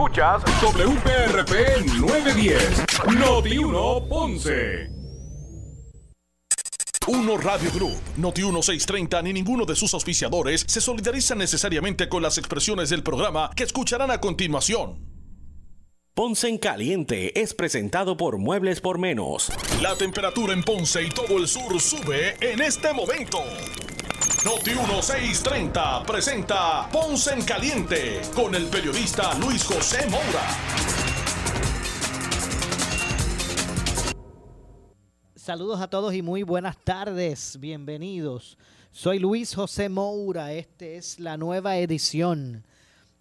Escuchas WPRP 910, Noti 1 Ponce. Uno Radio Group, Noti 1630 ni ninguno de sus auspiciadores se solidariza necesariamente con las expresiones del programa que escucharán a continuación. Ponce en Caliente es presentado por Muebles por Menos. La temperatura en Ponce y todo el sur sube en este momento. Noti 1630 presenta Ponce en Caliente con el periodista Luis José Moura. Saludos a todos y muy buenas tardes. Bienvenidos. Soy Luis José Moura. Este es la nueva edición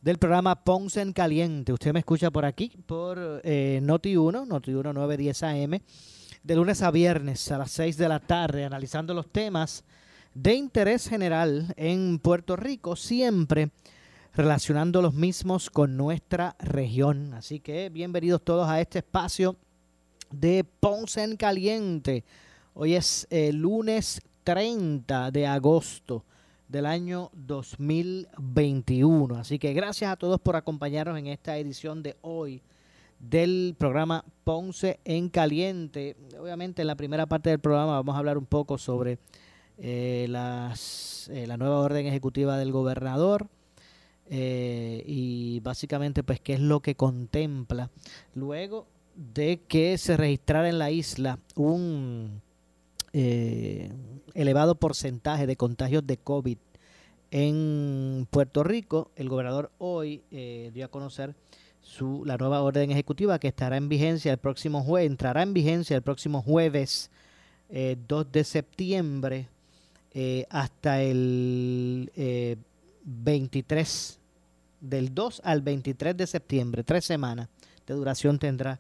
del programa Ponce en Caliente. Usted me escucha por aquí, por eh, Noti1, Noti1 910 AM, de lunes a viernes a las 6 de la tarde, analizando los temas de interés general en Puerto Rico, siempre relacionando los mismos con nuestra región. Así que bienvenidos todos a este espacio de Ponce en Caliente. Hoy es el lunes 30 de agosto del año 2021. Así que gracias a todos por acompañarnos en esta edición de hoy del programa Ponce en Caliente. Obviamente en la primera parte del programa vamos a hablar un poco sobre eh, las, eh, la nueva orden ejecutiva del gobernador eh, y básicamente pues qué es lo que contempla luego de que se registrara en la isla un eh, elevado porcentaje de contagios de COVID en Puerto Rico. El gobernador hoy dio a conocer su, la nueva orden ejecutiva que estará en vigencia el próximo jueves, entrará en vigencia el próximo jueves 2 eh, de septiembre hasta el 23, del 2 al 23 de septiembre, tres semanas de duración tendrá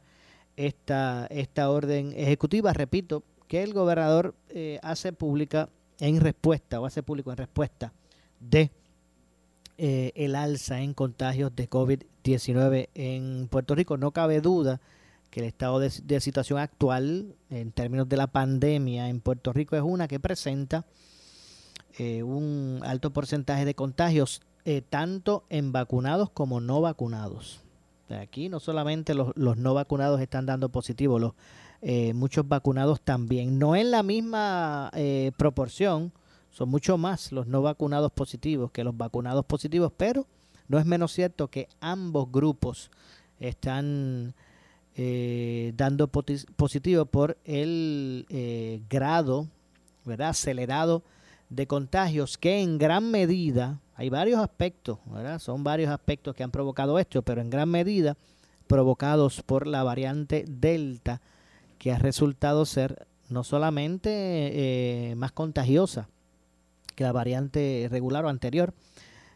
esta, esta orden ejecutiva, repito, que el gobernador eh, hace pública en respuesta o hace público en respuesta de eh, el alza en contagios de COVID-19 en Puerto Rico. No cabe duda que el estado de, situación actual en términos de la pandemia en Puerto Rico es una que presenta eh, un alto porcentaje de contagios, tanto en vacunados como no vacunados. Aquí no solamente los, no vacunados están dando positivo, los eh, muchos vacunados también. No en la misma eh, proporción, son mucho más los no vacunados positivos que los vacunados positivos, pero no es menos cierto que ambos grupos están eh, dando positivo por el grado ¿verdad? acelerado de contagios que en gran medida, hay varios aspectos, son varios aspectos que han provocado esto, pero en gran medida provocados por la variante Delta, que ha resultado ser no solamente eh, más contagiosa que la variante regular o anterior,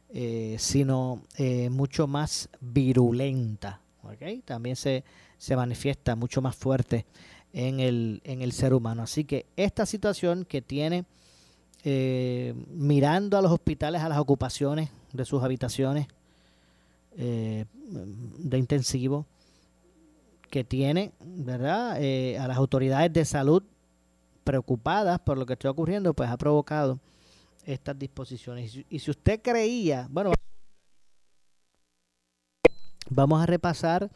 eh, sino eh, mucho más virulenta. También se, se manifiesta mucho más fuerte en el, en el ser humano. Así que esta situación que tiene eh, mirando a los hospitales, a las ocupaciones de sus habitaciones eh, de intensivo, que tiene, ¿verdad? Eh, a las autoridades de salud preocupadas por lo que está ocurriendo, pues ha provocado estas disposiciones. Y si usted creía, bueno, vamos a repasar,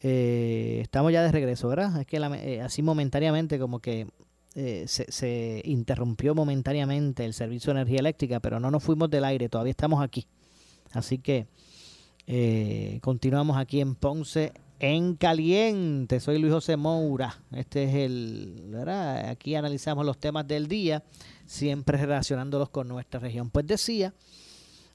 estamos ya de regreso, ¿verdad? Es que así momentáneamente como que eh, se, interrumpió momentáneamente el servicio de energía eléctrica, pero no nos fuimos del aire, todavía estamos aquí. Así que eh, continuamos aquí en Ponce en caliente. Soy Luis José Moura. Este es el. Aquí analizamos los temas del día, siempre relacionándolos con nuestra región. Pues decía,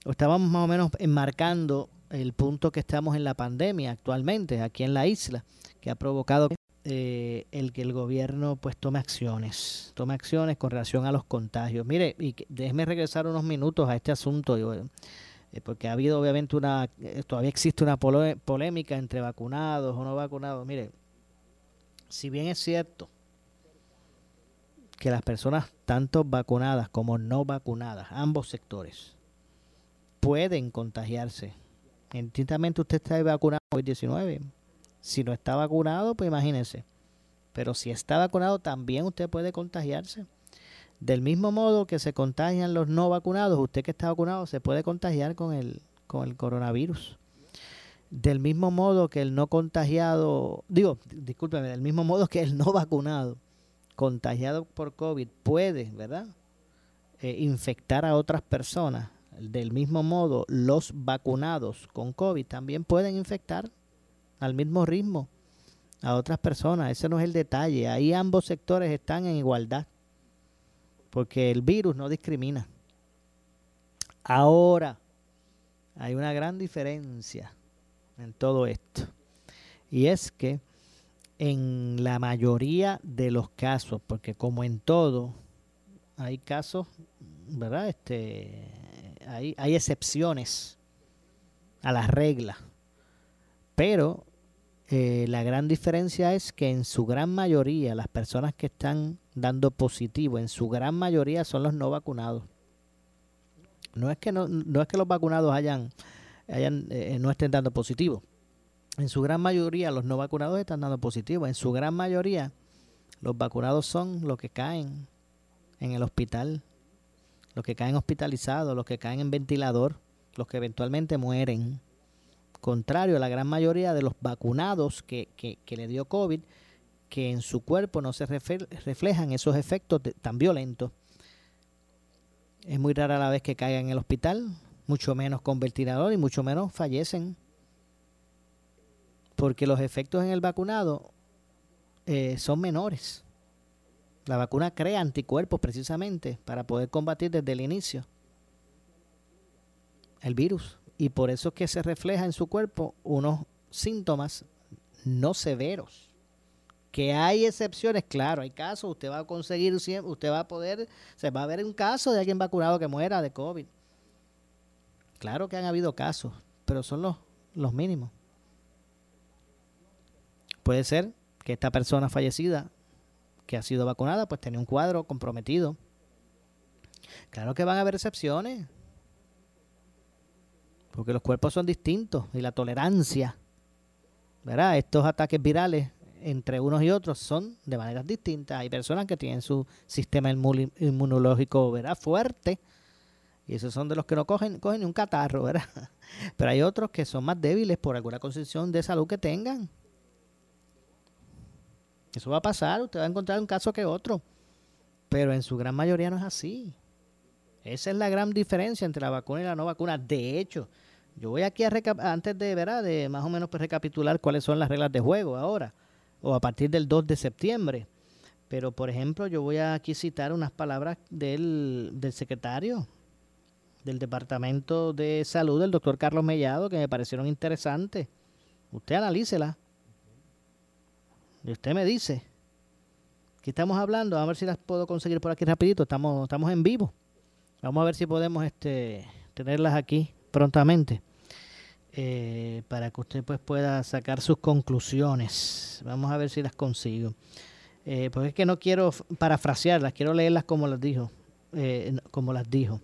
estábamos más o menos enmarcando el punto que estamos en la pandemia actualmente aquí en la isla, que ha provocado eh, el que el gobierno pues tome acciones, tome acciones con relación a los contagios. Mire, y déjeme regresar unos minutos a este asunto, eh, porque ha habido obviamente una, eh, todavía existe una polémica entre vacunados o no vacunados. Mire, si bien es cierto que las personas tanto vacunadas como no vacunadas, ambos sectores, pueden contagiarse. Indistintamente usted está vacunado COVID-19, si no está vacunado, pues imagínense. Pero si está vacunado, también usted puede contagiarse. Del mismo modo que se contagian los no vacunados, usted que está vacunado se puede contagiar con el, con el coronavirus. Del mismo modo que el no contagiado, digo, discúlpeme, del mismo modo que el no vacunado contagiado por COVID puede, ¿verdad? Eh, infectar a otras personas. Del mismo modo, los vacunados con COVID también pueden infectar al mismo ritmo a otras personas. Ese no es el detalle. Ahí ambos sectores están en igualdad. Porque el virus no discrimina. Ahora, hay una gran diferencia en todo esto. Y es que en la mayoría de los casos, porque como en todo, hay casos, ¿verdad? Este, hay, hay excepciones a las reglas. Pero eh, la gran diferencia es que en su gran mayoría, las personas que están dando positivo, en su gran mayoría son los no vacunados. No es que no, no es que los vacunados hayan, hayan eh, no estén dando positivo. En su gran mayoría los no vacunados están dando positivo. En su gran mayoría los vacunados son los que caen en el hospital, los que caen hospitalizados, los que caen en ventilador, los que eventualmente mueren contrario a la gran mayoría de los vacunados que, que, le dio COVID, que en su cuerpo no se reflejan esos efectos tan violentos. Es muy rara la vez que caigan en el hospital, mucho menos con ventilador y mucho menos fallecen. Porque los efectos en el vacunado eh, son menores. La vacuna crea anticuerpos precisamente para poder combatir desde el inicio el virus y por eso es que se refleja en su cuerpo unos síntomas no severos. Que hay excepciones, claro, hay casos, usted va a conseguir, usted va a poder, se va a ver un caso de alguien vacunado que muera de COVID. Claro que han habido casos, pero son los, los mínimos. Puede ser que esta persona fallecida que ha sido vacunada, pues tenía un cuadro comprometido. Claro que van a haber excepciones, porque los cuerpos son distintos y la tolerancia, ¿verdad? Estos ataques virales entre unos y otros son de maneras distintas. Hay personas que tienen su sistema inmunológico, ¿verdad? Fuerte. Y esos son de los que no cogen, cogen ni un catarro, ¿verdad? Pero hay otros que son más débiles por alguna concepción de salud que tengan. Eso va a pasar, usted va a encontrar un caso que otro. Pero en su gran mayoría no es así. Esa es la gran diferencia entre la vacuna y la no vacuna. De hecho, yo voy aquí a antes de, ¿verdad? de más o menos pues, recapitular cuáles son las reglas de juego ahora, o a partir del 2 de septiembre. Pero, por ejemplo, yo voy a aquí citar unas palabras del, del secretario del Departamento de Salud, el doctor Carlos Mellado, que me parecieron interesantes. Usted analícela. Y usted me dice. ¿Qué estamos hablando? A ver si las puedo conseguir por aquí rapidito. Estamos, estamos en vivo. Vamos a ver si podemos este, tenerlas aquí prontamente eh, para que usted pues pueda sacar sus conclusiones. Vamos a ver si las consigo. Eh, porque es que no quiero parafrasearlas, quiero leerlas como las dijo. Eh, como las dijo.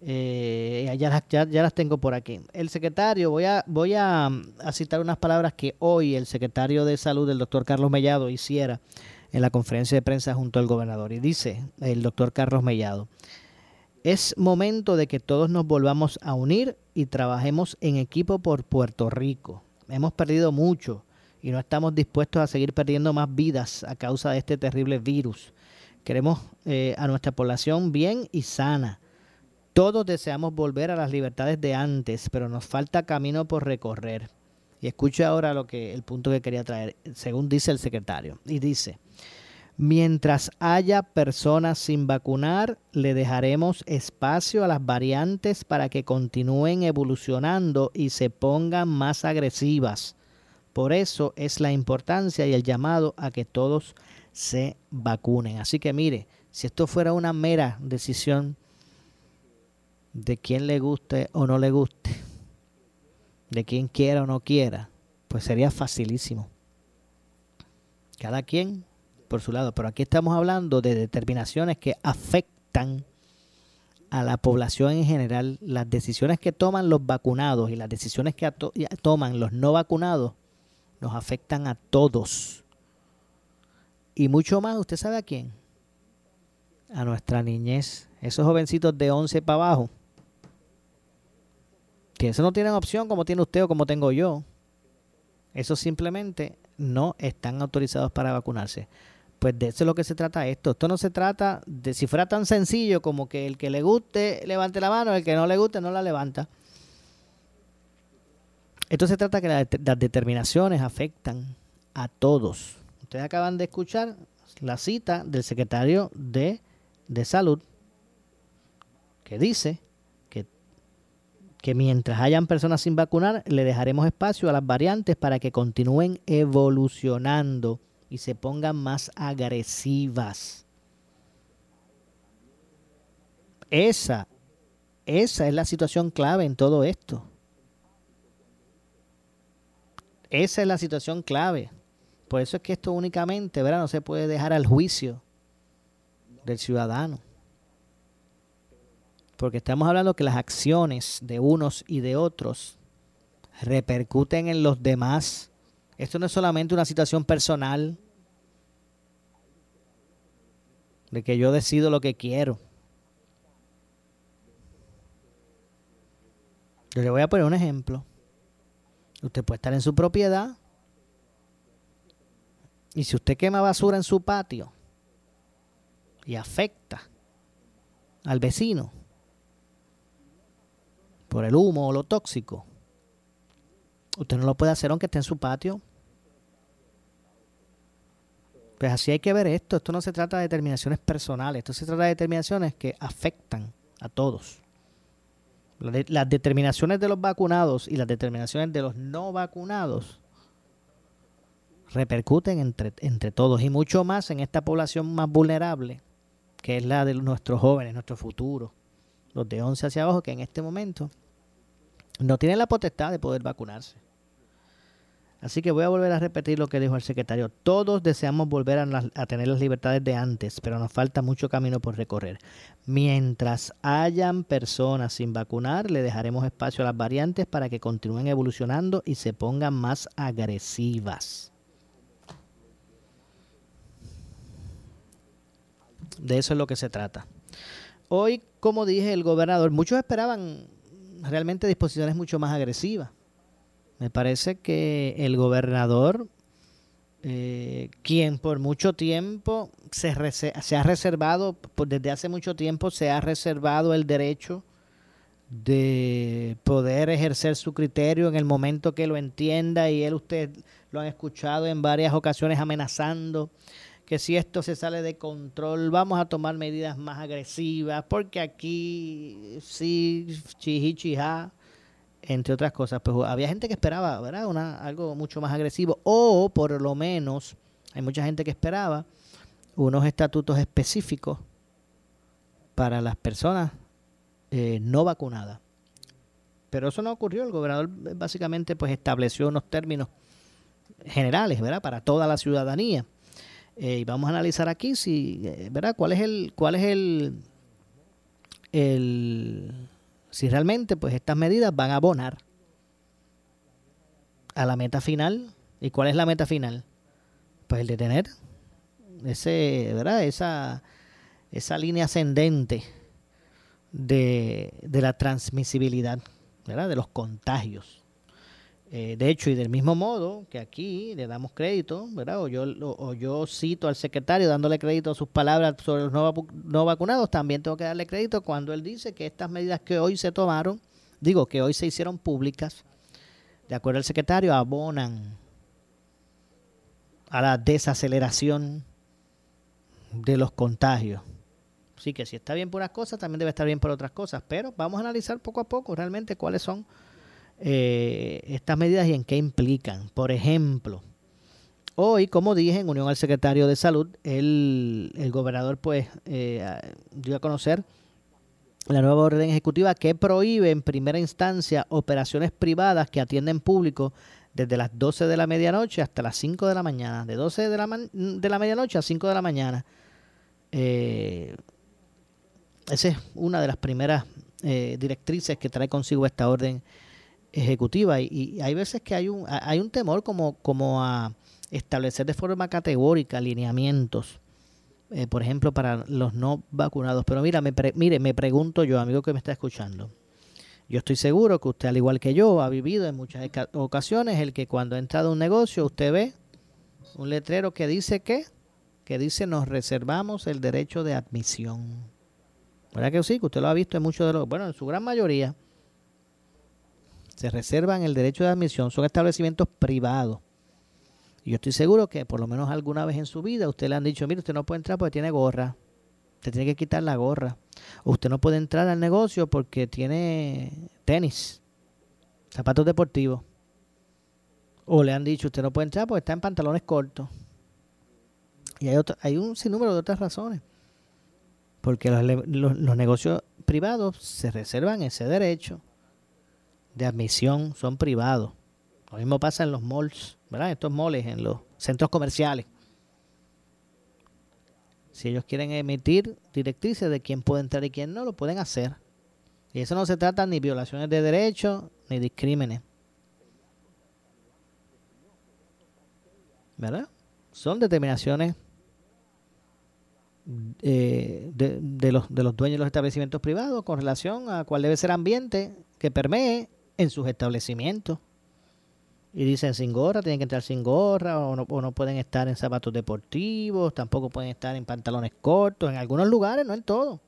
Ya, ya, las tengo por aquí. El secretario, voy a, voy a, a, citar unas palabras que hoy el secretario de salud, el doctor Carlos Mellado, hiciera en la conferencia de prensa junto al gobernador. Y dice el doctor Carlos Mellado, es momento de que todos nos volvamos a unir y trabajemos en equipo por Puerto Rico. Hemos perdido mucho y no estamos dispuestos a seguir perdiendo más vidas a causa de este terrible virus. Queremos eh, a nuestra población bien y sana. Todos deseamos volver a las libertades de antes, pero nos falta camino por recorrer. Y escuche ahora lo que el punto que quería traer, según dice el secretario. Y dice, Mientras haya personas sin vacunar, le dejaremos espacio a las variantes para que continúen evolucionando y se pongan más agresivas. Por eso es la importancia y el llamado a que todos se vacunen. Así que mire, si esto fuera una mera decisión de quién le guste o no le guste, de quien quiera o no quiera, pues sería facilísimo. Cada quien por su lado, pero aquí estamos hablando de determinaciones que afectan a la población en general. Las decisiones que toman los vacunados y las decisiones que toman los no vacunados nos afectan a todos. Y mucho más, ¿usted sabe a quién? A nuestra niñez. Esos jovencitos de 11 para abajo. Que eso no tienen opción como tiene usted o como tengo yo. Eso simplemente no están autorizados para vacunarse. Pues de eso es lo que se trata esto. Esto no se trata de si fuera tan sencillo como que el que le guste levante la mano, el que no le guste no la levanta. Esto se trata que las determinaciones afectan a todos. Ustedes acaban de escuchar la cita del secretario de, de Salud que dice que, que mientras hayan personas sin vacunar, le dejaremos espacio a las variantes para que continúen evolucionando y se pongan más agresivas. Esa, esa es la situación clave en todo esto. Esa es la situación clave. Por eso es que esto únicamente, ¿verdad? No se puede dejar al juicio del ciudadano. Porque estamos hablando que las acciones de unos y de otros repercuten en los demás esto no es solamente una situación personal de que yo decido lo que quiero. Yo le voy a poner un ejemplo. Usted puede estar en su propiedad y si usted quema basura en su patio y afecta al vecino por el humo o lo tóxico, usted no lo puede hacer aunque esté en su patio pues así hay que ver esto. Esto no se trata de determinaciones personales, esto se trata de determinaciones que afectan a todos. Las determinaciones de los vacunados y las determinaciones de los no vacunados repercuten entre, entre todos y mucho más en esta población más vulnerable, que es la de nuestros jóvenes, nuestro futuro, los de 11 hacia abajo, que en este momento no tienen la potestad de poder vacunarse. Así que voy a volver a repetir lo que dijo el secretario. Todos deseamos volver a, tener las libertades de antes, pero nos falta mucho camino por recorrer. Mientras hayan personas sin vacunar, le dejaremos espacio a las variantes para que continúen evolucionando y se pongan más agresivas. De eso es lo que se trata. Hoy, como dije, el gobernador, muchos esperaban realmente disposiciones mucho más agresivas me parece que el gobernador, eh, quien por mucho tiempo se, ha reservado, desde hace mucho tiempo se ha reservado el derecho de poder ejercer su criterio en el momento que lo entienda y él usted lo han escuchado en varias ocasiones amenazando que si esto se sale de control vamos a tomar medidas más agresivas porque aquí sí chihichija entre otras cosas, pues había gente que esperaba, ¿verdad? Una, algo mucho más agresivo o por lo menos hay mucha gente que esperaba unos estatutos específicos para las personas eh, no vacunadas. Pero eso no ocurrió, el gobernador básicamente pues estableció unos términos generales, ¿verdad? Para toda la ciudadanía. Eh, y vamos a analizar aquí si, eh, ¿verdad? ¿Cuál es el, cuál es el, el si realmente pues estas medidas van a abonar a la meta final. ¿Y cuál es la meta final? Pues el de tener ese, ¿verdad? Esa, esa línea ascendente de, de la transmisibilidad, ¿verdad? De los contagios. Eh, de hecho, y del mismo modo que aquí le damos crédito, ¿verdad? O yo, o, cito al secretario dándole crédito a sus palabras sobre los no, vacunados, también tengo que darle crédito cuando él dice que estas medidas que hoy se tomaron, digo, que hoy se hicieron públicas, de acuerdo al secretario, abonan a la desaceleración de los contagios. Así que si está bien por unas cosas, también debe estar bien por otras cosas. Pero vamos a analizar poco a poco realmente cuáles son eh, estas medidas y en qué implican. Por ejemplo, hoy, como dije, en unión al secretario de Salud, el, el gobernador pues eh, dio a conocer la nueva orden ejecutiva que prohíbe en primera instancia operaciones privadas que atienden público desde las 12 de la medianoche hasta las 5 de la mañana, de 12 de la, de la medianoche a 5 de la mañana. Eh, esa es una de las primeras eh, directrices que trae consigo esta orden ejecutiva y, hay veces que hay un, hay un temor como, como a establecer de forma categórica alineamientos, eh, por ejemplo, para los no vacunados. Pero mira, me mire, me pregunto yo, amigo que me está escuchando, Yo estoy seguro que usted, al igual que yo, ha vivido en muchas ocasiones el que cuando entra a un negocio usted ve un letrero que dice que, que dice nos reservamos el derecho de admisión. ¿Verdad que sí? Que usted lo ha visto en muchos de los, bueno, en su gran mayoría se reservan el derecho de admisión, son establecimientos privados. Y yo estoy seguro que por lo menos alguna vez en su vida usted le han dicho, mire, usted no puede entrar porque tiene gorra. Usted tiene que quitar la gorra. usted no puede entrar al negocio porque tiene tenis, zapatos deportivos. O le han dicho, usted no puede entrar porque está en pantalones cortos. Y hay, hay un sinnúmero de otras razones. Porque los negocios privados se reservan ese derecho de admisión son privados. Lo mismo pasa en los malls, ¿verdad? Estos malls, en los centros comerciales. Si ellos quieren emitir directrices de quién puede entrar y quién no, lo pueden hacer. Y eso no se trata ni violaciones de derechos ni discrímenes. ¿Verdad? Son determinaciones eh, de, los, de los dueños de los establecimientos privados con relación a cuál debe ser ambiente que permee en sus establecimientos. Y dicen sin gorra, tienen que entrar sin gorra, o no, o no pueden estar en zapatos deportivos, tampoco pueden estar en pantalones cortos, en algunos lugares, no en todos.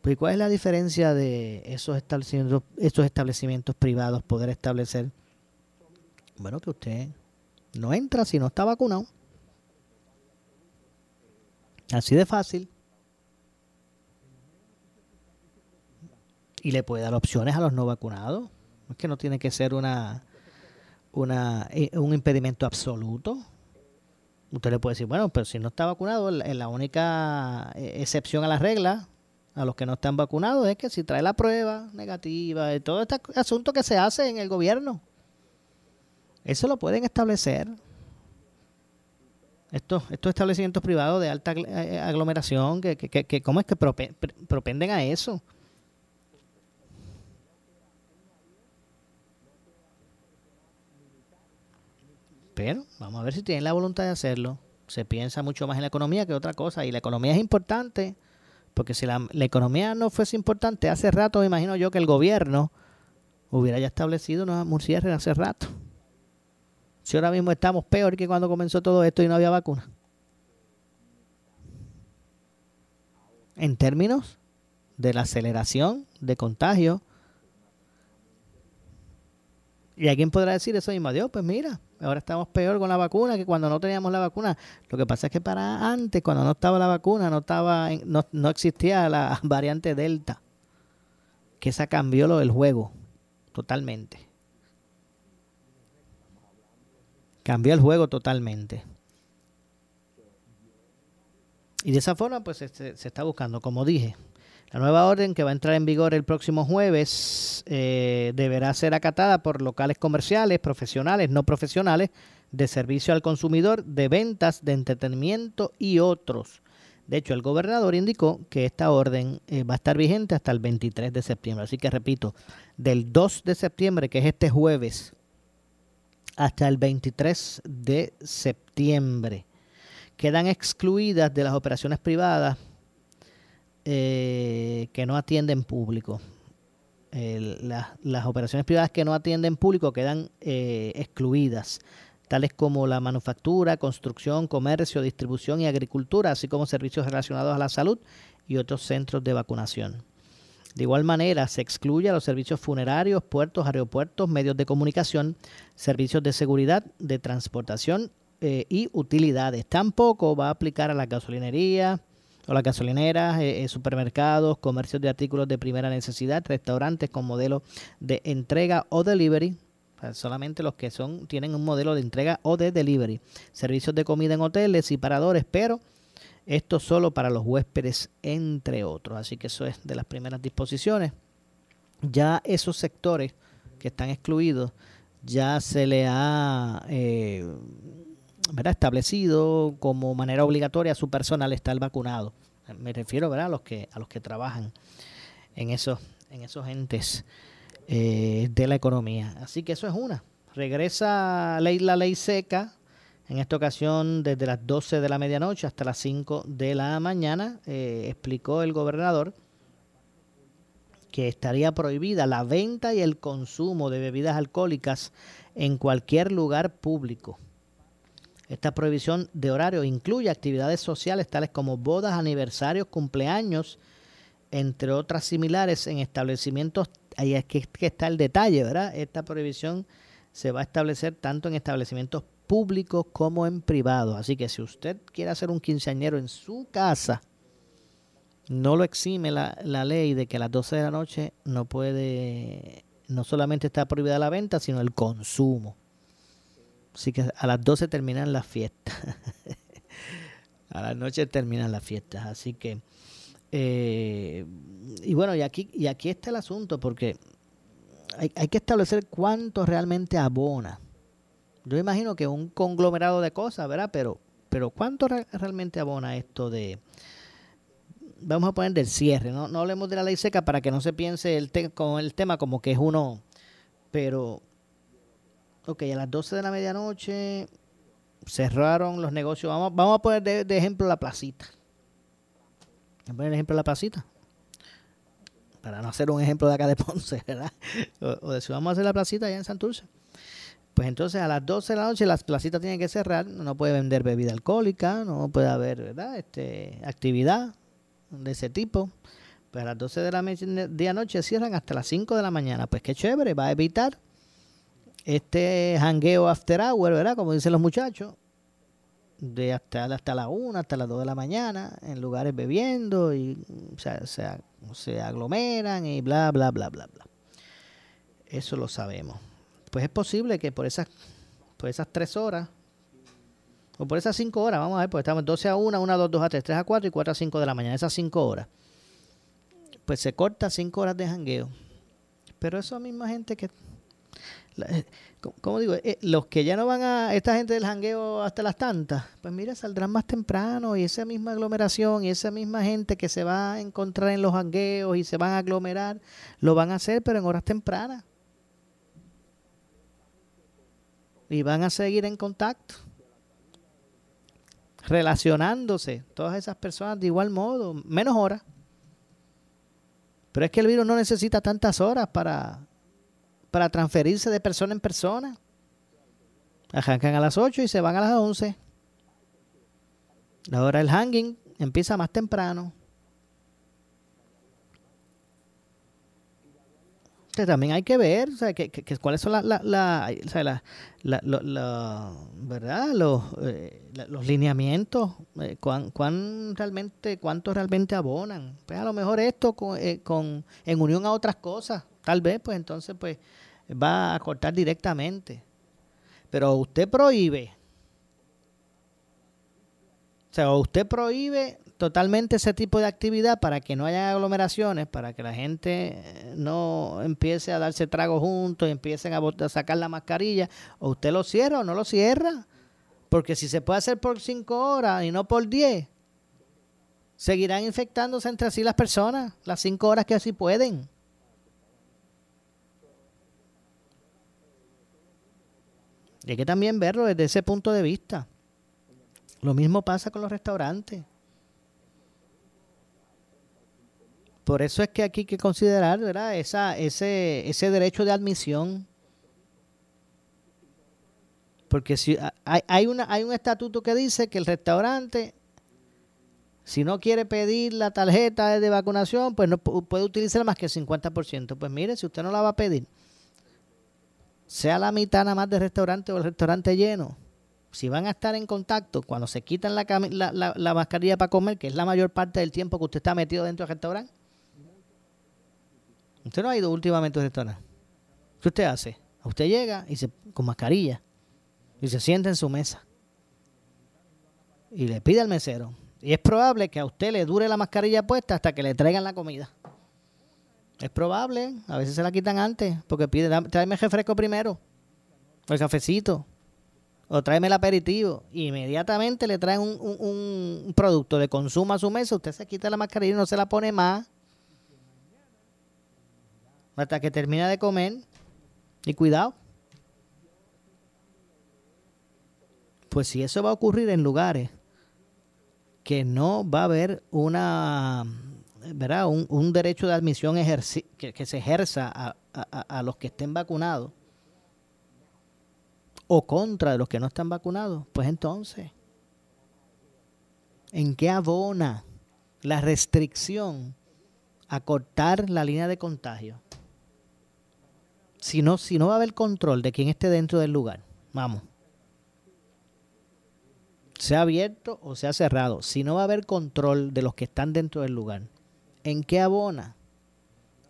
Pues, ¿cuál es la diferencia de esos establecimientos, estos establecimientos privados poder establecer? Bueno, que usted no entra si no está vacunado. Así de fácil. Y le puede dar opciones a los no vacunados. Es que no tiene que ser una, una eh, un impedimento absoluto. Usted le puede decir, bueno, pero si no está vacunado, la única eh, excepción a la regla a los que no están vacunados es que si trae la prueba negativa, y todo este asunto que se hace en el gobierno, eso lo pueden establecer. Estos, estos establecimientos privados de alta eh, aglomeración, que, que, que, ¿cómo es que propenden a eso? Pero vamos a ver si tienen la voluntad de hacerlo. Se piensa mucho más en la economía que otra cosa. Y la economía es importante, porque si la, economía no fuese importante, hace rato me imagino yo que el gobierno hubiera ya establecido una cierre hace rato. Si ahora mismo estamos peor que cuando comenzó todo esto y no había vacuna. En términos de la aceleración de contagio. Y alguien podrá decir eso mismo, Dios, pues mira, Ahora estamos peor con la vacuna que cuando no teníamos la vacuna. Lo que pasa es que para antes, cuando no estaba la vacuna, no estaba, no, no existía la variante Delta. Que esa cambió lo del juego totalmente. Cambió el juego totalmente. Y de esa forma, pues se está buscando, como dije, la nueva orden que va a entrar en vigor el próximo jueves eh, deberá ser acatada por locales comerciales, profesionales, no profesionales, de servicio al consumidor, de ventas, de entretenimiento y otros. De hecho, el gobernador indicó que esta orden eh, va a estar vigente hasta el 23 de septiembre. Así que repito, del 2 de septiembre, que es este jueves, hasta el 23 de septiembre, quedan excluidas de las operaciones privadas eh, que no atienden público. las operaciones privadas que no atienden público quedan eh, excluidas, tales como la manufactura, construcción, comercio, distribución y agricultura, así como servicios relacionados a la salud y otros centros de vacunación. De igual manera, se excluye a los servicios funerarios, puertos, aeropuertos, medios de comunicación, servicios de seguridad, de transportación eh, y utilidades. Tampoco va a aplicar a la gasolinería, o las gasolineras, eh, eh, supermercados, comercios de artículos de primera necesidad, restaurantes con modelo de entrega o delivery, solamente los que son tienen un modelo de entrega o de delivery, servicios de comida en hoteles y paradores, pero esto solo para los huéspedes, entre otros. Así que eso es de las primeras disposiciones. Ya esos sectores que están excluidos, ya se le ha eh, establecido como manera obligatoria su personal estar vacunado. Me refiero ¿verdad? a los que a los que trabajan en esos en esos entes eh, de la economía. Así que eso es una. Regresa ley, la ley seca, en esta ocasión desde las 12 de la medianoche hasta las 5 de la mañana, eh, explicó el gobernador que estaría prohibida la venta y el consumo de bebidas alcohólicas en cualquier lugar público. Esta prohibición de horario incluye actividades sociales tales como bodas, aniversarios, cumpleaños, entre otras similares en establecimientos, ahí es que, está el detalle, ¿verdad? Esta prohibición se va a establecer tanto en establecimientos públicos como en privados. Así que si usted quiere hacer un quinceañero en su casa, no lo exime la, la, ley de que a las 12 de la noche no puede, no solamente está prohibida la venta, sino el consumo. Así que a las 12 terminan las fiestas. a las noche terminan las fiestas. Así que, eh, y bueno, y aquí, y aquí está el asunto, porque hay, hay que establecer cuánto realmente abona. Yo imagino que un conglomerado de cosas, ¿verdad? Pero, pero ¿cuánto realmente abona esto de, vamos a poner del cierre, no, no hablemos de la ley seca para que no se piense el con el tema como que es uno, pero, ok, a las 12 de la medianoche cerraron los negocios, vamos, vamos a poner de, ejemplo la placita, vamos a poner el ejemplo de la placita, para no hacer un ejemplo de acá de Ponce, ¿verdad? O, de si vamos a hacer la placita allá en Santurce. Pues entonces a las 12 de la noche las placitas tienen que cerrar, no puede vender bebida alcohólica, no puede haber, ¿verdad? Este, actividad, de ese tipo, pues a las 12 de la medianoche cierran hasta las 5 de la mañana. Pues qué chévere, va a evitar este hangueo after hour, ¿verdad? Como dicen los muchachos, de hasta, hasta la 1, hasta las 2 de la mañana, en lugares bebiendo y se, se aglomeran y bla, bla, bla, bla, bla. Eso lo sabemos. Pues es posible que por esas, por esas 3 horas o por esas 5 horas, vamos a ver, pues estamos 12 a 1, 1 a 2, 2 a 3, 3 a 4 y 4 a 5 de la mañana, esas 5 horas. Pues se corta 5 horas de jangueo. Pero esa misma gente que... Eh, ¿Cómo digo? Eh, los que ya no van a... Esta gente del jangueo hasta las tantas, pues mira, saldrán más temprano y esa misma aglomeración y esa misma gente que se va a encontrar en los jangueos y se van a aglomerar, lo van a hacer, pero en horas tempranas. Y van a seguir en contacto relacionándose todas esas personas de igual modo, menos horas. Pero es que el virus no necesita tantas horas para, para transferirse de persona en persona. Arrancan a las 8 y se van a las 11. La hora del hanging empieza más temprano. también hay que ver, o sea, que, cuáles son la, la, ¿verdad? Los, eh, los lineamientos, eh, cuán, realmente, cuánto realmente abonan. Pues a lo mejor esto con, eh, con, en unión a otras cosas, tal vez, pues entonces pues va a cortar directamente. Pero usted prohíbe, o sea, usted prohíbe totalmente ese tipo de actividad para que no haya aglomeraciones, para que la gente eh, no empiece a darse tragos juntos y empiecen a, sacar la mascarilla, o usted lo cierra o no lo cierra, porque si se puede hacer por cinco horas y no por diez, seguirán infectándose entre sí las personas, las cinco horas que así pueden. Y hay que también verlo desde ese punto de vista. Lo mismo pasa con los restaurantes. Por eso es que aquí hay que considerar ¿verdad? Esa, ese, ese derecho de admisión. Porque si hay, hay, una, hay un estatuto que dice que el restaurante, si no quiere pedir la tarjeta de vacunación, pues no puede utilizar más que el 50%. Pues mire, si usted no la va a pedir, sea la mitad nada más del restaurante o el restaurante lleno, si van a estar en contacto cuando se quitan la, la, la mascarilla para comer, que es la mayor parte del tiempo que usted está metido dentro del restaurante, Usted no ha ido últimamente a un restaurante. ¿Qué usted hace? Usted llega y se, con mascarilla y se sienta en su mesa y le pide al mesero. Y es probable que a usted le dure la mascarilla puesta hasta que le traigan la comida. Es probable, a veces se la quitan antes, porque pide, tráeme el refresco primero, el cafecito, o tráeme el aperitivo. inmediatamente le traen un, un producto de consumo a su mesa, usted se quita la mascarilla y no se la pone más hasta que termina de comer. Y cuidado. Pues si eso va a ocurrir en lugares que no va a haber una ¿verdad? Un, derecho de admisión que, se ejerza a, a los que estén vacunados o contra de los que no están vacunados, pues entonces, ¿en qué abona la restricción a cortar la línea de contagio? Si no, si no va a haber control de quién esté dentro del lugar, vamos. Sea abierto o sea cerrado, si no va a haber control de los que están dentro del lugar, ¿en qué abona?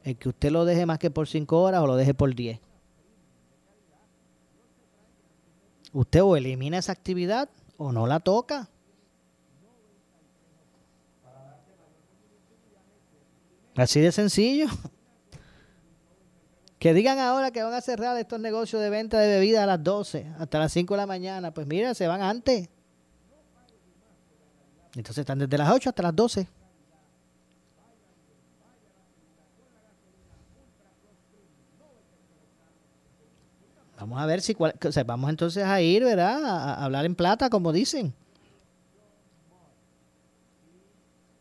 El que usted lo deje más que por cinco horas o lo deje por diez. Usted o elimina esa actividad o no la toca. Así de sencillo. Que digan ahora que van a cerrar estos negocios de venta de bebidas a las 12, hasta las 5 de la mañana. Pues mira, se van antes. Entonces están desde las 8 hasta las 12. Vamos a ver si, vamos entonces a ir, ¿verdad? A, hablar en plata, como dicen.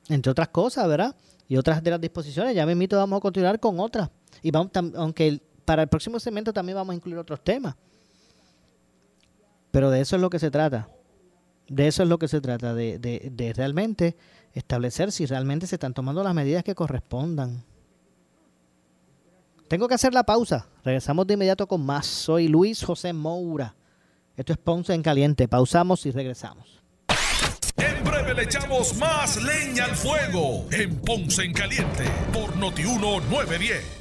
Entre otras cosas, ¿verdad? Y otras de las disposiciones. Ya me invito, vamos a continuar con otras. Y vamos, aunque para el próximo segmento también vamos a incluir otros temas. Pero de eso es lo que se trata. De eso es lo que se trata, de, de, de realmente establecer si realmente se están tomando las medidas que correspondan. Tengo que hacer la pausa. Regresamos de inmediato con más. Soy Luis José Moura. Esto es Ponce en Caliente. Pausamos y regresamos. En breve le echamos más leña al fuego en Ponce en Caliente por Notiuno 910.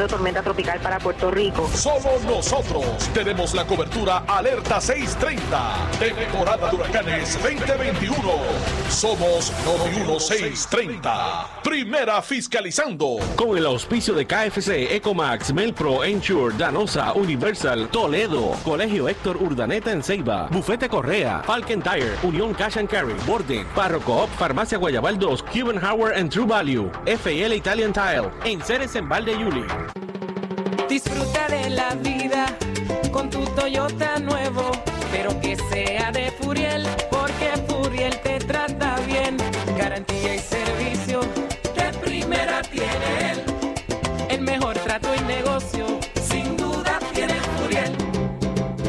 de tormenta tropical para Puerto Rico. Somos nosotros. Tenemos la cobertura Alerta 630. Temporada de Huracanes 2021. Somos 91630. Primera fiscalizando. Con el auspicio de KFC, Ecomax, Melpro, Ensure, Danosa, Universal, Toledo, Colegio Héctor Urdaneta en Ceiba, Bufete Correa, Falcon Tire, Unión Cash and Carry, Borden, Parroco Farmacia Guayabal 2, Cuban Howard and True Value, FL Italian Tile, en Ceres en Valde Yuli. Disfruta de la vida con tu Toyota nuevo,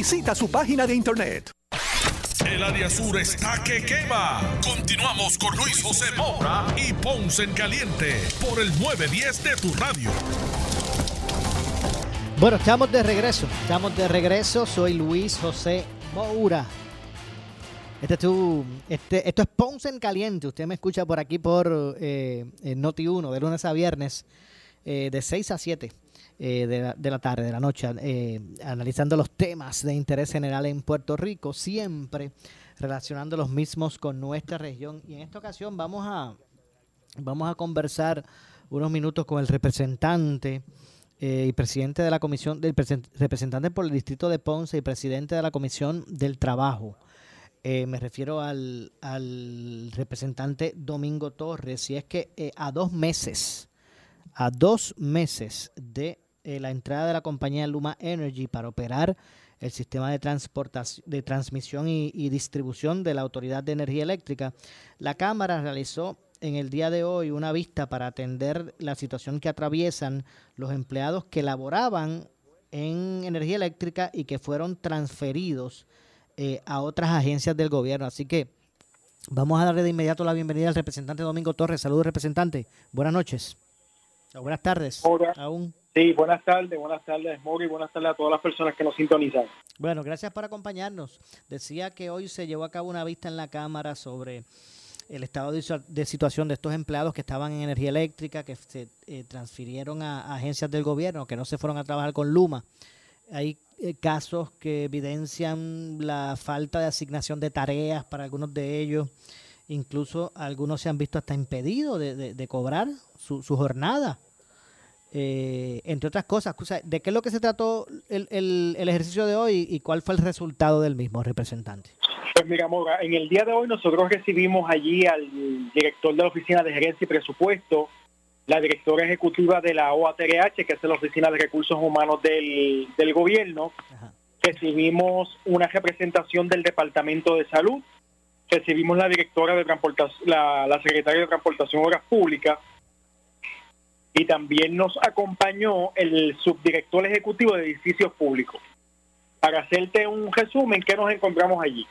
Visita su página de internet. El área sur está que quema. Continuamos con Luis José Moura y Ponce en Caliente por el 910 de tu radio. Bueno, estamos de regreso. Estamos de regreso. Soy Luis José Moura. Este es tu, este, esto es Ponce en Caliente. Usted me escucha por aquí por eh, Noti 1, de lunes a viernes, eh, de 6 a 7 eh, de, la, de, la, tarde, de la noche, eh, analizando los temas de interés general en Puerto Rico, siempre relacionando los mismos con nuestra región. Y en esta ocasión vamos a, vamos a conversar unos minutos con el representante eh, y presidente de la comisión, del representante por el distrito de Ponce y presidente de la comisión del trabajo. Me refiero al, al, representante Domingo Torres, y es que a dos meses, a dos meses de eh, la entrada de la compañía Luma Energy para operar el sistema de, transportación, de transmisión y, y, distribución de la Autoridad de Energía Eléctrica, la Cámara realizó en el día de hoy una vista para atender la situación que atraviesan los empleados que laboraban en energía eléctrica y que fueron transferidos eh, a otras agencias del gobierno. Así que vamos a darle de inmediato la bienvenida al representante Domingo Torres. Saludos, representante. Buenas noches. O buenas tardes. Hola. Aún. Sí, buenas tardes, buenas tardes, Mori, buenas tardes a todas las personas que nos sintonizan. Bueno, gracias por acompañarnos. Decía que hoy se llevó a cabo una vista en la Cámara sobre el estado de situación de estos empleados que estaban en energía eléctrica, que se eh, transfirieron a, agencias del gobierno, que no se fueron a trabajar con Luma. Hay eh, casos que evidencian la falta de asignación de tareas para algunos de ellos. Incluso algunos se han visto hasta impedidos de, de, de cobrar su, su jornada. Eh, entre otras cosas, ¿de qué es lo que se trató el, el, el, ejercicio de hoy y cuál fue el resultado del mismo representante? Pues mira, Mora, en el día de hoy nosotros recibimos allí al director de la Oficina de Gerencia y Presupuesto, la directora ejecutiva de la OATRH, que es la Oficina de Recursos Humanos del, del Gobierno. Ajá. Recibimos una representación del Departamento de Salud, recibimos la directora de Transportación, la, la secretaria de Transportación Obras Públicas, y también nos acompañó el subdirector ejecutivo de edificios públicos. Para hacerte un resumen, ¿qué nos encontramos allí?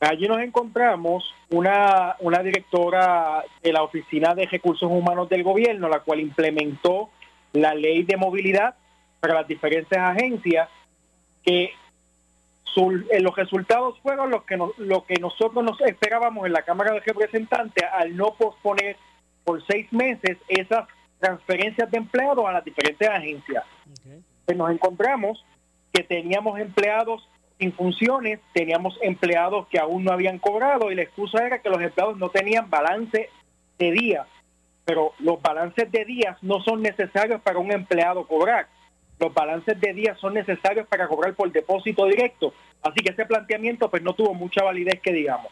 Allí nos encontramos una, una directora de la Oficina de Recursos Humanos del Gobierno, la cual implementó la ley de movilidad para las diferentes agencias, que su, eh, los resultados fueron los que, lo que nosotros nos esperábamos en la Cámara de Representantes al no posponer por seis meses esas transferencias de empleados a las diferentes agencias. Okay. Pues nos encontramos que teníamos empleados sin funciones, teníamos empleados que aún no habían cobrado y la excusa era que los empleados no tenían balance de día. Pero los balances de días no son necesarios para un empleado cobrar. Los balances de días son necesarios para cobrar por depósito directo. Así que ese planteamiento pues no tuvo mucha validez que digamos.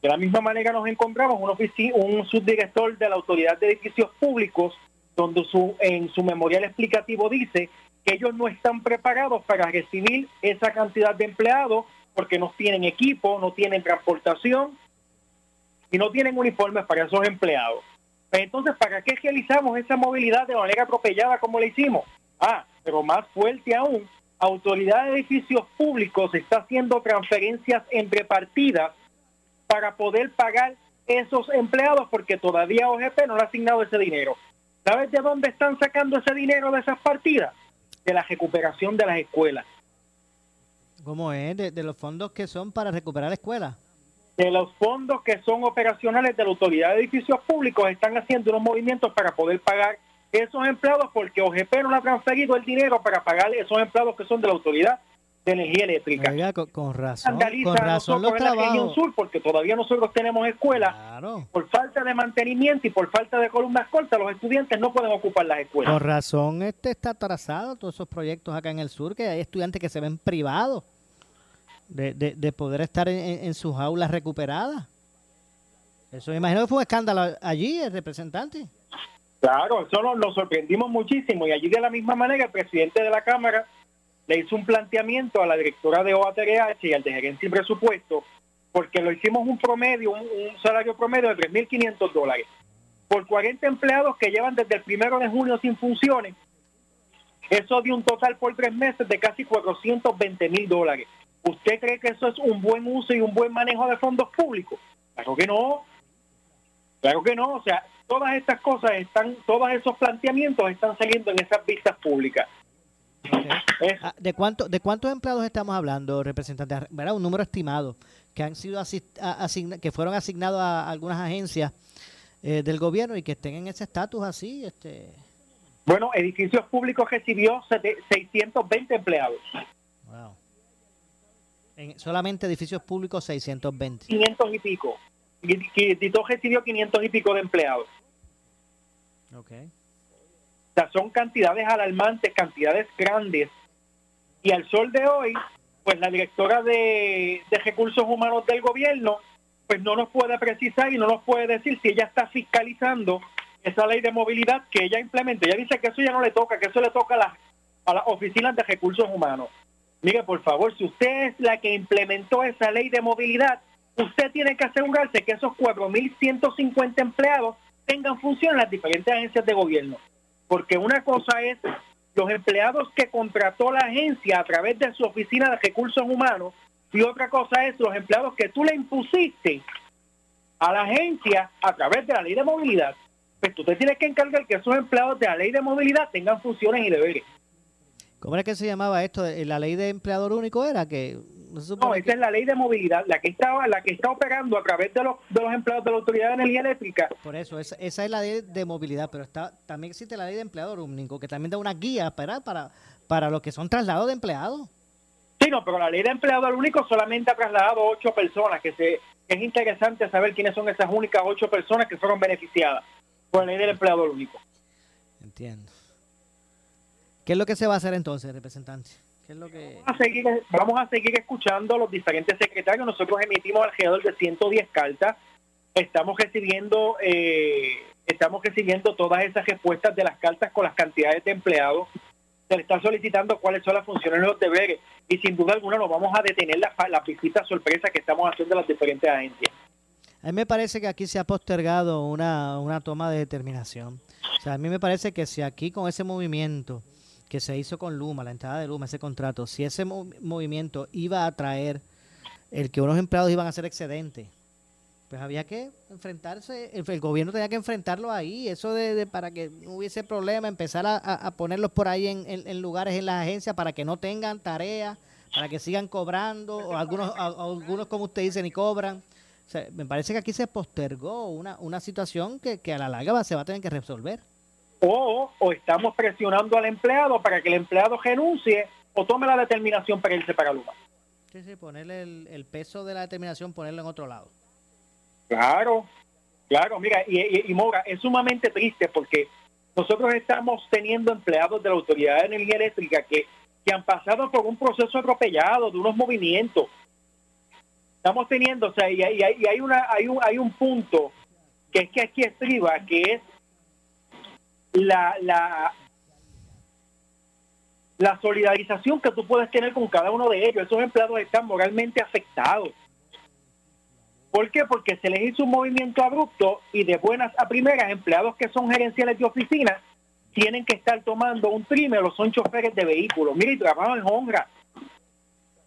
De la misma manera nos encontramos un, un subdirector de la Autoridad de Edificios Públicos donde su, en su memorial explicativo dice que ellos no están preparados para recibir esa cantidad de empleados porque no tienen equipo, no tienen transportación y no tienen uniformes para esos empleados. Entonces, ¿para qué realizamos esa movilidad de manera atropellada como la hicimos? Ah, pero más fuerte aún, Autoridad de Edificios Públicos está haciendo transferencias entre partidas para poder pagar esos empleados porque todavía OGP no le ha asignado ese dinero. ¿Sabes de dónde están sacando ese dinero de esas partidas? De la recuperación de las escuelas. ¿Cómo es? De, de los fondos que son para recuperar escuelas. De los fondos que son operacionales de la Autoridad de Edificios Públicos están haciendo unos movimientos para poder pagar esos empleados porque OGP no le ha transferido el dinero para pagar esos empleados que son de la autoridad. De energía eléctrica. Oiga, con, con razón, con razón los trabajos. sur porque todavía nosotros tenemos escuelas Claro. por falta de mantenimiento y por falta de columnas cortas los estudiantes no pueden ocupar las escuelas. Con razón este está atrasado todos esos proyectos acá en el sur, que hay estudiantes que se ven privados de, de, de poder estar en, en- en sus aulas recuperadas. Eso me imagino que fue un escándalo allí, el representante. Claro, eso nos, nos sorprendimos muchísimo y allí de la misma manera el presidente de la Cámara le hizo un planteamiento a la directora de OATRH y al de gerencia y presupuesto porque lo hicimos un promedio, un, un salario promedio de 3.500 dólares por 40 empleados que llevan desde el primero de junio sin funciones. Eso dio un total por tres meses de casi 420 mil dólares. ¿Usted cree que eso es un buen uso y un buen manejo de fondos públicos? Claro que no. Claro que no, o sea, todas estas cosas están, todos esos planteamientos están saliendo en esas vistas públicas. Ah, ¿De, cuánto, ¿De cuántos empleados estamos hablando, representante? ¿Verdad? Un número estimado que han sido que fueron asignados a algunas agencias eh, del gobierno y que estén en ese estatus así. Este, Bueno, edificios públicos recibió sete- 620 empleados, wow. En solamente edificios públicos 620. 500 y pico. Tito recibió 500 y pico de empleados. Ok. O sea, son cantidades alarmantes, cantidades grandes. Y al sol de hoy, pues la directora de, recursos humanos del gobierno, pues no nos puede precisar y no nos puede decir si ella está fiscalizando esa ley de movilidad que ella implementa. Ella dice que eso ya no le toca, que eso le toca a las, a las oficinas de recursos humanos. Mire, por favor, si usted es la que implementó esa ley de movilidad, usted tiene que asegurarse que esos 4.150 empleados tengan función en las diferentes agencias de gobierno. Porque una cosa es los empleados que contrató la agencia a través de su oficina de recursos humanos y otra cosa es los empleados que tú le impusiste a la agencia a través de la ley de movilidad. Pues tú te tienes que encargar que esos empleados de la ley de movilidad tengan funciones y deberes. ¿Cómo era que se llamaba esto? Eh, ¿La ley de empleador único era? que no esa es la ley de movilidad, la que estaba, la que está operando a través de los, de los empleados de la Autoridad de Energía Eléctrica. Por eso, esa, esa es la ley de movilidad, pero está también existe la ley de empleador único, que también da una guía para, para, para los que son traslados de empleados. Sí, no, pero la ley de empleador único solamente ha trasladado ocho personas, que se es interesante saber quiénes son esas únicas ocho personas que fueron beneficiadas por la ley del empleador único. Entiendo. ¿Qué es lo que se va a hacer entonces, representante? ¿Qué es lo que... Vamos a seguir, vamos a seguir escuchando a los diferentes secretarios. Nosotros emitimos alrededor de 110 cartas. Estamos recibiendo, eh, estamos recibiendo todas esas respuestas de las cartas con las cantidades de empleados. Se le está solicitando cuáles son las funciones y los deberes. Y sin duda alguna nos vamos a detener las, las visitas sorpresas que estamos haciendo a las diferentes agencias. A mí me parece que aquí se ha postergado una, una toma de determinación. O sea, a mí me parece que si aquí con ese movimiento que se hizo con Luma, la entrada de Luma, ese contrato, si ese mo- movimiento iba a traer el que unos empleados iban a hacer excedente, pues había que enfrentarse, el, gobierno tenía que enfrentarlo ahí, eso de, para que no hubiese problema, empezar a, ponerlos por ahí en, lugares en las agencias para que no tengan tareas, para que sigan cobrando, o algunos, algunos como usted dice, ni cobran. Me parece que aquí se postergó una, una situación que, que a la larga se va a tener que resolver. O, o estamos presionando al empleado para que el empleado renuncie o tome la determinación para irse para Luma. Sí, sí, ponerle el, el peso de la determinación, ponerlo en otro lado. Claro, claro, mira, y, y, y Mora, es sumamente triste porque nosotros estamos teniendo empleados de la Autoridad de Energía Eléctrica que, que han pasado por un proceso atropellado de unos movimientos. Estamos teniendo, o sea, y, hay- y y hay, una, hay, un, hay un punto que es que aquí estriba, que es la, la, solidarización que tú puedes tener con cada uno de ellos. Esos empleados están moralmente afectados. ¿Por qué? Porque se les hizo un movimiento abrupto y de buenas a primeras, empleados que son gerenciales de oficina tienen que estar tomando un primer o son choferes de vehículos. Mire, y trabajo en honra.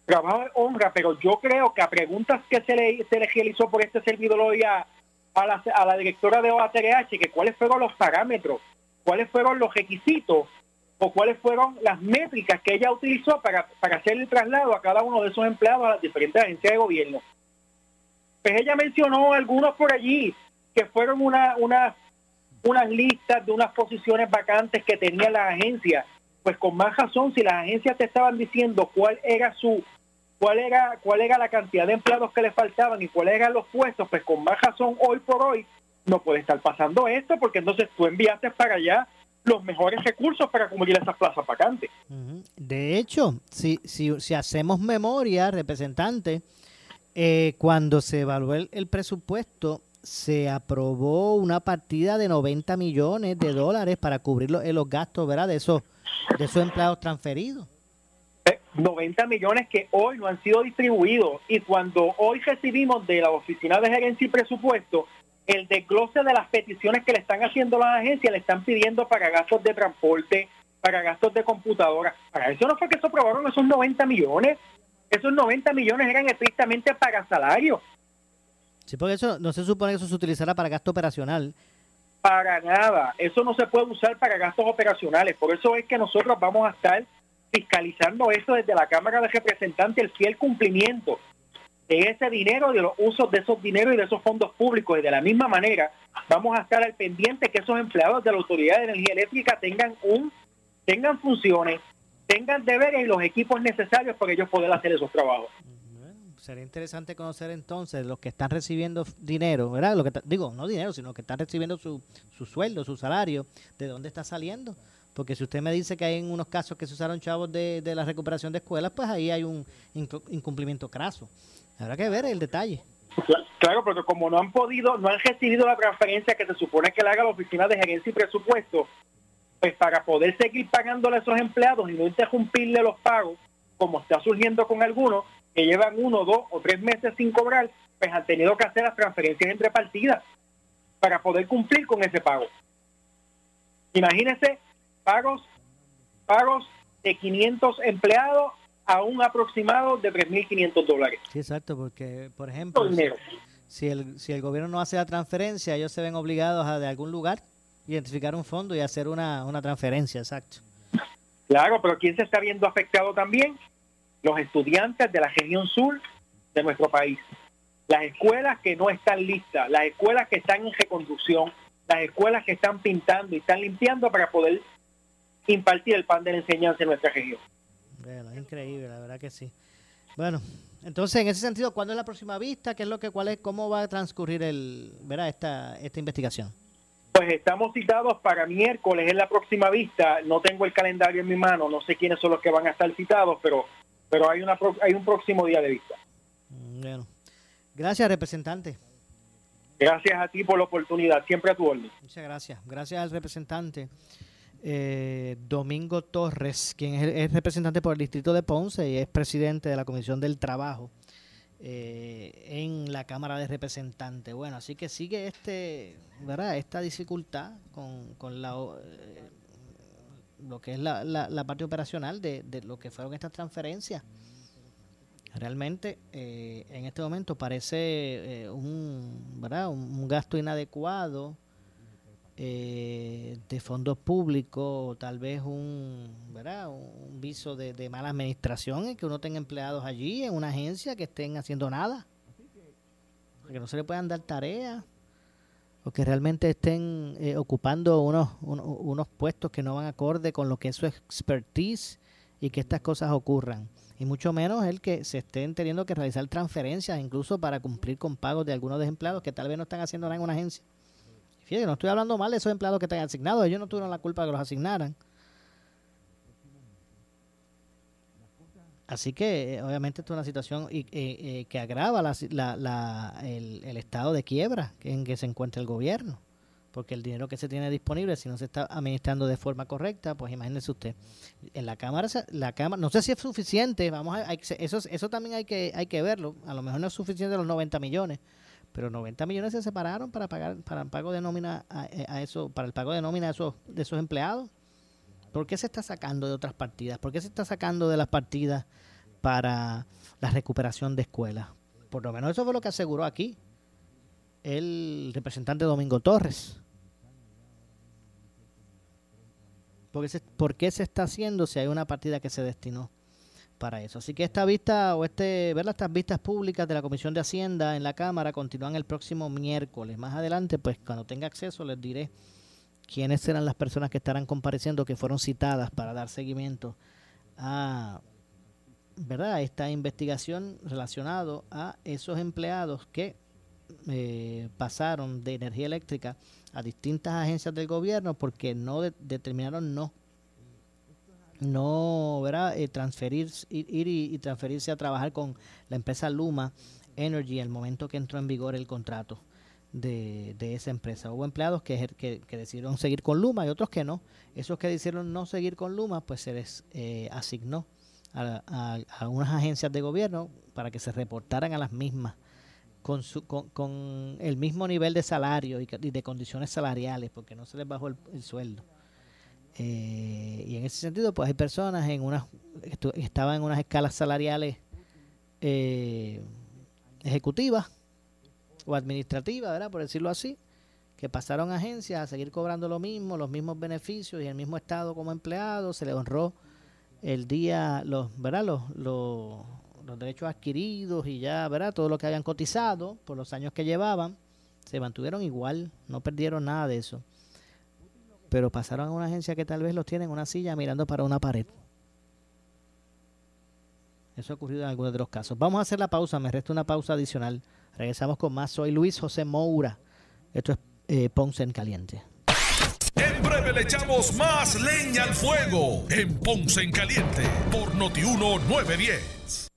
Trabajo en honra, pero yo creo que a preguntas que se le, se le realizó por este servidor hoy a, a, la, a la directora de OATRH, que cuáles fueron los parámetros, cuáles fueron los requisitos o cuáles fueron las métricas que ella utilizó para, para hacer el traslado a cada uno de esos empleados a las diferentes agencias de gobierno. Pues ella mencionó algunos por allí que fueron una, una, unas listas de unas posiciones vacantes que tenía la agencia pues con más razón, si las agencias te estaban diciendo cuál era su cuál era cuál era la cantidad de empleados que le faltaban y cuáles eran los puestos, pues con más razón hoy por hoy no puede estar pasando esto porque entonces tú enviaste para allá los mejores recursos para cubrir esas plazas vacantes. De hecho, si, si, si hacemos memoria, representante, eh, cuando se evaluó el, presupuesto, se aprobó una partida de 90 millones de dólares para cubrir los, los gastos ¿verdad? de esos de esos empleados transferidos. 90 eh, millones que hoy no han sido distribuidos y cuando hoy recibimos de la Oficina de Gerencia y Presupuesto el desglose de las peticiones que le están haciendo las agencias, le están pidiendo para gastos de transporte, para gastos de computadora. Para eso no fue que se aprobaron esos 90 millones. Esos 90 millones eran estrictamente para salario. Sí, porque eso no se supone que eso se utilizara para gasto operacional. Para nada. Eso no se puede usar para gastos operacionales. Por eso es que nosotros vamos a estar fiscalizando eso desde la Cámara de Representantes, el fiel cumplimiento de ese dinero, de los usos de esos dineros y de esos fondos públicos. Y de la misma manera, vamos a estar al pendiente que esos empleados de la Autoridad de Energía Eléctrica tengan un tengan funciones, tengan deberes y los equipos necesarios para ellos poder hacer esos trabajos. sería interesante conocer entonces los que están recibiendo dinero, ¿verdad? Lo que digo, no dinero, sino que están recibiendo su, su sueldo, su salario, de dónde está saliendo. Porque si usted me dice que hay en unos casos que se usaron chavos de, de la recuperación de escuelas, pues ahí hay un incumplimiento craso. Habrá que ver el detalle. Claro, porque como no han podido, no han recibido la transferencia que se supone que le haga la Oficina de Gerencia y Presupuesto, pues para poder seguir pagándole a esos empleados y no interrumpirle los pagos, como está surgiendo con algunos, que llevan uno, dos o tres meses sin cobrar, pues han tenido que hacer las transferencias entre partidas para poder cumplir con ese pago. Imagínense pagos, pagos de 500 empleados a un aproximado de 3.500 dólares. Sí, exacto, porque, por ejemplo, si, el, si el gobierno no hace la transferencia, ellos se ven obligados a de algún lugar identificar un fondo y hacer una, una transferencia, exacto. Claro, pero ¿quién se está viendo afectado también? Los estudiantes de la región sur de nuestro país. Las escuelas que no están listas, las escuelas que están en reconstrucción, las escuelas que están pintando y están limpiando para poder impartir el pan de la enseñanza en nuestra región es increíble, la verdad que sí. Bueno, entonces en ese sentido, ¿cuándo es la próxima vista? ¿Qué es lo que, cuál es, cómo va a transcurrir el, verá, esta, esta investigación? Pues estamos citados para miércoles en la próxima vista. No tengo el calendario en mi mano, no sé quiénes son los que van a estar citados, pero, pero hay una hay un próximo día de vista. Mm, bueno, gracias representante. Gracias a ti por la oportunidad, siempre a tu orden. Muchas gracias. Gracias al representante eh, Domingo Torres, quien es, representante por el distrito de Ponce y es presidente de la Comisión del Trabajo eh, en la Cámara de Representantes. Bueno, así que sigue este, ¿verdad? esta dificultad con, con la, eh, lo que es la, la, parte operacional de, de, lo que fueron estas transferencias. Realmente eh, en este momento parece un, ¿verdad? un gasto inadecuado eh, de fondos públicos, tal vez un, ¿verdad? un viso de, mala administración en que uno tenga empleados allí en una agencia que estén haciendo nada, que no se le puedan dar tareas o que realmente estén eh, ocupando unos, unos, puestos que no van acorde con lo que es su expertise y que estas cosas ocurran. Y mucho menos el que se estén teniendo que realizar transferencias incluso para cumplir con pagos de algunos empleados que tal vez no están haciendo nada en una agencia. Fíjate, no estoy hablando mal de esos empleados que están asignados, ellos no tuvieron la culpa de que los asignaran. Así que eh, obviamente esto es una situación eh, eh, que agrava el, estado de quiebra en que se encuentra el gobierno. Porque el dinero que se tiene disponible, si no se está administrando de forma correcta, pues imagínese usted. En la Cámara, la no sé si es suficiente, vamos a, eso, eso también hay que, hay que verlo. A lo mejor no es suficiente los 90 millones, pero 90 millones se separaron para pagar para el pago de nómina a, eh, eso para el pago de nómina de esos de esos empleados ¿por qué se está sacando de otras partidas? ¿por qué se está sacando de las partidas para la recuperación de escuelas? por lo menos eso fue lo que aseguró aquí el representante Domingo Torres ¿Por qué se está haciendo si hay una partida que se destinó para eso. Así que esta vista o este ver estas vistas públicas de la Comisión de Hacienda en la Cámara continúan el próximo miércoles. Más adelante, pues cuando tenga acceso les diré quiénes eran las personas que estarán compareciendo, que fueron citadas para dar seguimiento a ¿verdad? esta investigación relacionado a esos empleados que eh, pasaron de energía eléctrica a distintas agencias del gobierno porque no determinaron no no ¿verdad? Eh, transferir ir, y, transferirse a trabajar con la empresa Luma Energy en el momento que entró en vigor el contrato de, esa empresa. Hubo empleados que, que, decidieron seguir con Luma y otros que no. Esos que decidieron no seguir con Luma, pues se les eh, asignó a, a, unas agencias de gobierno para que se reportaran a las mismas con, su, con, el mismo nivel de salario y, de condiciones salariales, porque no se les bajó el, sueldo. Eh, y en ese sentido, pues hay personas en unas estaban en unas escalas salariales eh, ejecutivas o administrativas, ¿verdad? Por decirlo así, que pasaron agencias a seguir cobrando lo mismo, los mismos beneficios y el mismo estado como empleados, se les honró el día, los, ¿verdad? Los, los, los, derechos adquiridos y ya, ¿verdad? Todo lo que habían cotizado por los años que llevaban, se mantuvieron igual, no perdieron nada de eso. Pero pasaron a una agencia que tal vez los tiene en una silla mirando para una pared. Eso ha ocurrido en algunos de los casos. Vamos a hacer la pausa, me resta una pausa adicional. Regresamos con más. Soy Luis José Moura. Esto es eh, Ponce en Caliente. En breve le echamos más leña al fuego en Ponce en Caliente por Notiuno 910.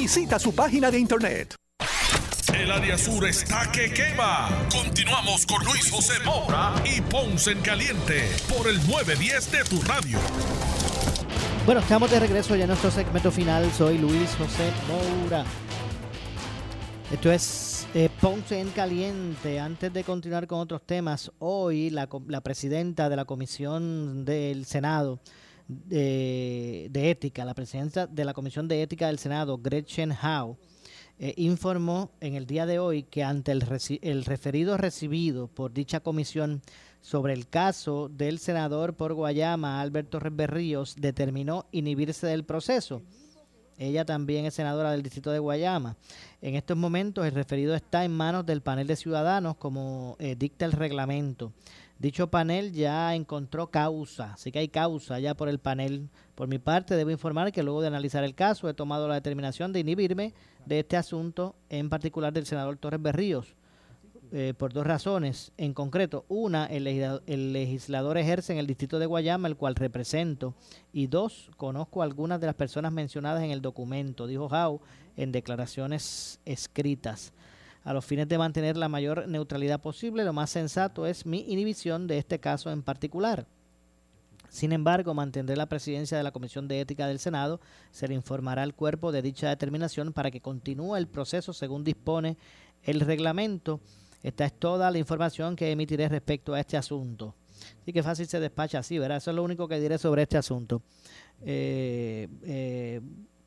Visita su página de internet. El área sur está que quema. Continuamos con Luis José Moura y Ponce en Caliente por el 910 de tu radio. Bueno, estamos de regreso ya en nuestro segmento final. Soy Luis José Moura. Esto es eh, Ponce en Caliente. Antes de continuar con otros temas, hoy la, la presidenta de la Comisión del Senado, de, Ética, la presidenta de la Comisión de Ética del Senado, Gretchen Howe, eh, informó en el día de hoy que ante el, el referido recibido por dicha comisión sobre el caso del senador por Guayama, Alberto Berríos, determinó inhibirse del proceso. Ella también es senadora del distrito de Guayama. En estos momentos el referido está en manos del panel de ciudadanos como eh, dicta el reglamento. Dicho panel ya encontró causa, así que hay causa ya por el panel. Por mi parte, debo informar que luego de analizar el caso he tomado la determinación de inhibirme de este asunto, en particular del senador Torres Berríos, eh, por dos razones. En concreto, una, el legislador, el legislador ejerce en el distrito de Guayama, el cual represento, y dos, conozco algunas de las personas mencionadas en el documento, dijo Jau en declaraciones escritas a los fines de mantener la mayor neutralidad posible, lo más sensato es mi inhibición de este caso en particular. Sin embargo, mantendré la presidencia de la Comisión de Ética del Senado. Se le informará al cuerpo de dicha determinación para que continúe el proceso según dispone el reglamento. Esta es toda la información que emitiré respecto a este asunto. Así que fácil se despacha así, ¿verdad? Eso es lo único que diré sobre este asunto. Eh, eh,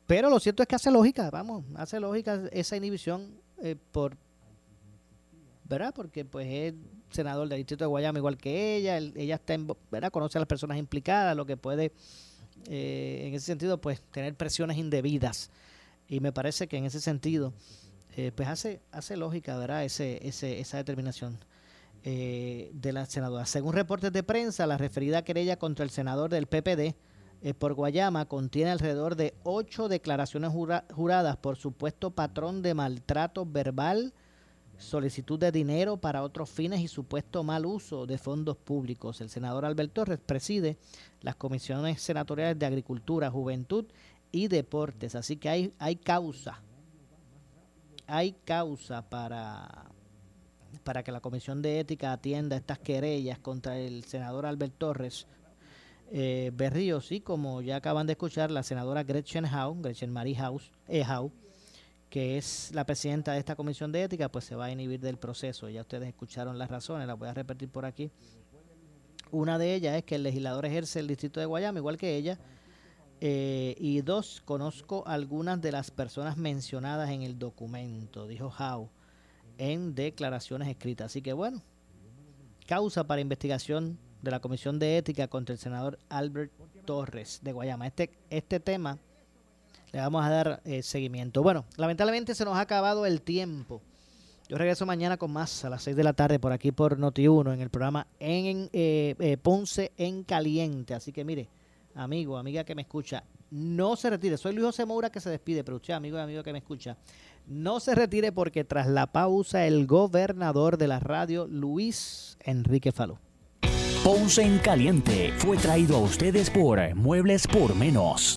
pero lo cierto es que hace lógica, vamos, hace lógica esa inhibición eh, por ¿verdad? Porque pues es senador del distrito de Guayama igual que ella, ella está en, ¿verdad? conoce a las personas implicadas, lo que puede eh, en ese sentido pues tener presiones indebidas y me parece que en ese sentido eh, pues hace hace lógica, ¿verdad? Ese, ese esa determinación. Eh, de la senadora. Según reportes de prensa, la referida querella contra el senador del PPD por Guayama contiene alrededor de ocho declaraciones juradas por supuesto patrón de maltrato verbal, solicitud de dinero para otros fines y supuesto mal uso de fondos públicos. El senador Alberto Torres preside las comisiones senatoriales de Agricultura, Juventud y Deportes. Así que hay, hay causa. Hay causa para, para que la Comisión de Ética atienda estas querellas contra el senador Alberto Torres eh, Berríos y como ya acaban de escuchar la senadora Gretchen Howe, Gretchen Marie House, eh, que es la presidenta de esta comisión de ética, pues se va a inhibir del proceso. Ya ustedes escucharon las razones, las voy a repetir por aquí. Una de ellas es que el legislador ejerce el distrito de Guayama, igual que ella. Eh, y dos, conozco algunas de las personas mencionadas en el documento, dijo Howe en declaraciones escritas. Así que bueno, causa para investigación de la Comisión de Ética contra el senador Albert Torres de Guayama. Este, este tema le vamos a dar eh, seguimiento. Bueno, lamentablemente se nos ha acabado el tiempo. Yo regreso mañana con más a las 6 de la tarde por aquí por Noti1 en el programa en eh, eh, Ponce en Caliente. Así que mire, amigo, amiga que me escucha, no se retire. Soy Luis José Moura que se despide, pero usted, amigo y amigo que me escucha, no se retire porque tras la pausa el gobernador de la radio, Luis Enrique Falú. Ponce en Caliente fue traído a ustedes por Muebles por Menos.